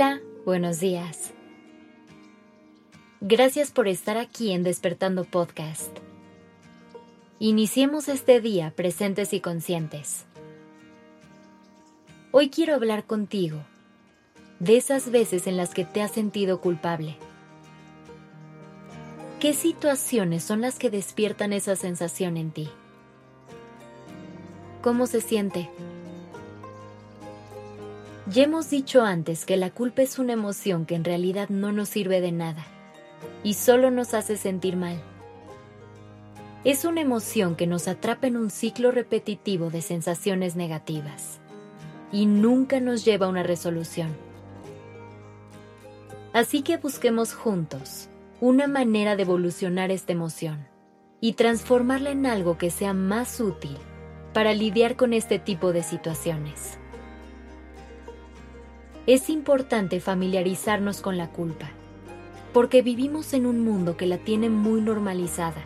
Hola, buenos días. Gracias por estar aquí en Despertando Podcast. Iniciemos este día presentes y conscientes. Hoy quiero hablar contigo de esas veces en las que te has sentido culpable. ¿Qué situaciones son las que despiertan esa sensación en ti? ¿Cómo se siente? Ya hemos dicho antes que la culpa es una emoción que en realidad no nos sirve de nada y solo nos hace sentir mal. Es una emoción que nos atrapa en un ciclo repetitivo de sensaciones negativas y nunca nos lleva a una resolución. Así que busquemos juntos una manera de evolucionar esta emoción y transformarla en algo que sea más útil para lidiar con este tipo de situaciones. Es importante familiarizarnos con la culpa, porque vivimos en un mundo que la tiene muy normalizada,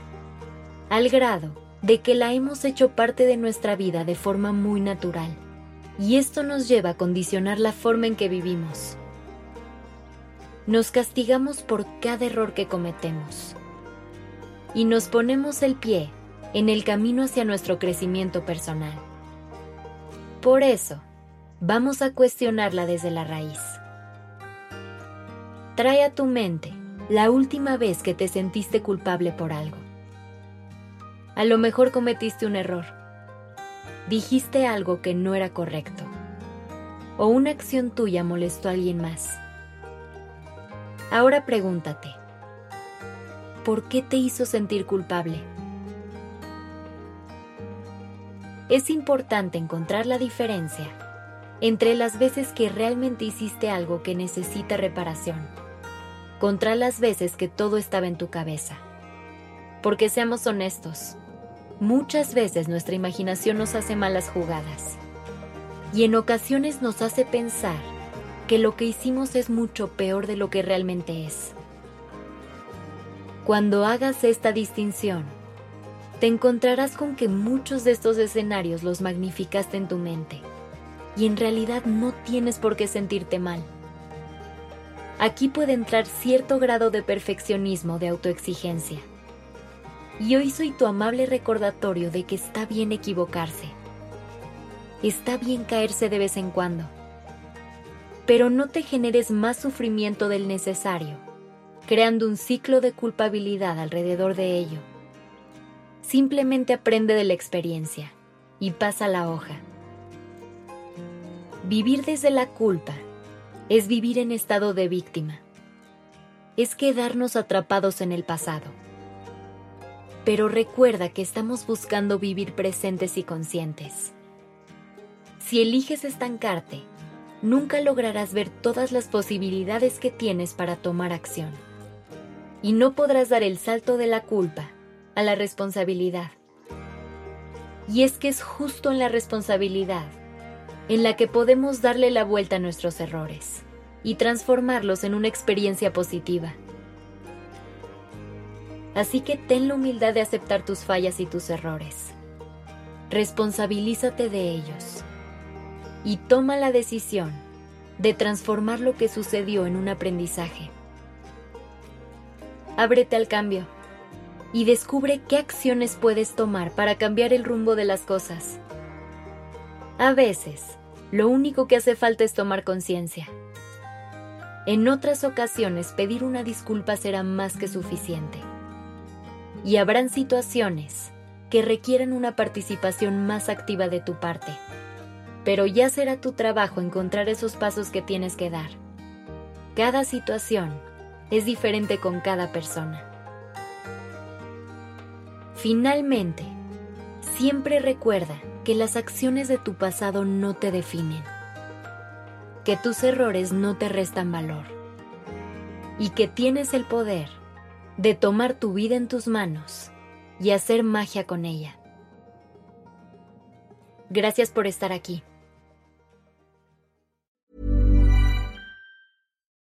al grado de que la hemos hecho parte de nuestra vida de forma muy natural, y esto nos lleva a condicionar la forma en que vivimos. Nos castigamos por cada error que cometemos, y nos ponemos el pie en el camino hacia nuestro crecimiento personal. Por eso, vamos a cuestionarla desde la raíz. Trae a tu mente la última vez que te sentiste culpable por algo. A lo mejor cometiste un error. Dijiste algo que no era correcto. O una acción tuya molestó a alguien más. Ahora pregúntate, ¿por qué te hizo sentir culpable? Es importante encontrar la diferencia entre las veces que realmente hiciste algo que necesita reparación, contra las veces que todo estaba en tu cabeza. Porque seamos honestos, muchas veces nuestra imaginación nos hace malas jugadas y en ocasiones nos hace pensar que lo que hicimos es mucho peor de lo que realmente es. Cuando hagas esta distinción, te encontrarás con que muchos de estos escenarios los magnificaste en tu mente y en realidad no tienes por qué sentirte mal. Aquí puede entrar cierto grado de perfeccionismo de autoexigencia. Y hoy soy tu amable recordatorio de que está bien equivocarse. Está bien caerse de vez en cuando. Pero no te generes más sufrimiento del necesario, creando un ciclo de culpabilidad alrededor de ello. Simplemente aprende de la experiencia y pasa la hoja. Vivir desde la culpa es vivir en estado de víctima. Es quedarnos atrapados en el pasado. Pero recuerda que estamos buscando vivir presentes y conscientes. Si eliges estancarte, nunca lograrás ver todas las posibilidades que tienes para tomar acción. Y no podrás dar el salto de la culpa a la responsabilidad. Y es que es justo en la responsabilidad en la que podemos darle la vuelta a nuestros errores y transformarlos en una experiencia positiva. Así que ten la humildad de aceptar tus fallas y tus errores. Responsabilízate de ellos y toma la decisión de transformar lo que sucedió en un aprendizaje. Ábrete al cambio y descubre qué acciones puedes tomar para cambiar el rumbo de las cosas a veces, lo único que hace falta es tomar conciencia. En otras ocasiones, pedir una disculpa será más que suficiente. Y habrán situaciones que requieren una participación más activa de tu parte. Pero ya será tu trabajo encontrar esos pasos que tienes que dar. Cada situación es diferente con cada persona. Finalmente, siempre recuerda que las acciones de tu pasado no te definen, que tus errores no te restan valor y que tienes el poder de tomar tu vida en tus manos y hacer magia con ella. Gracias por estar aquí.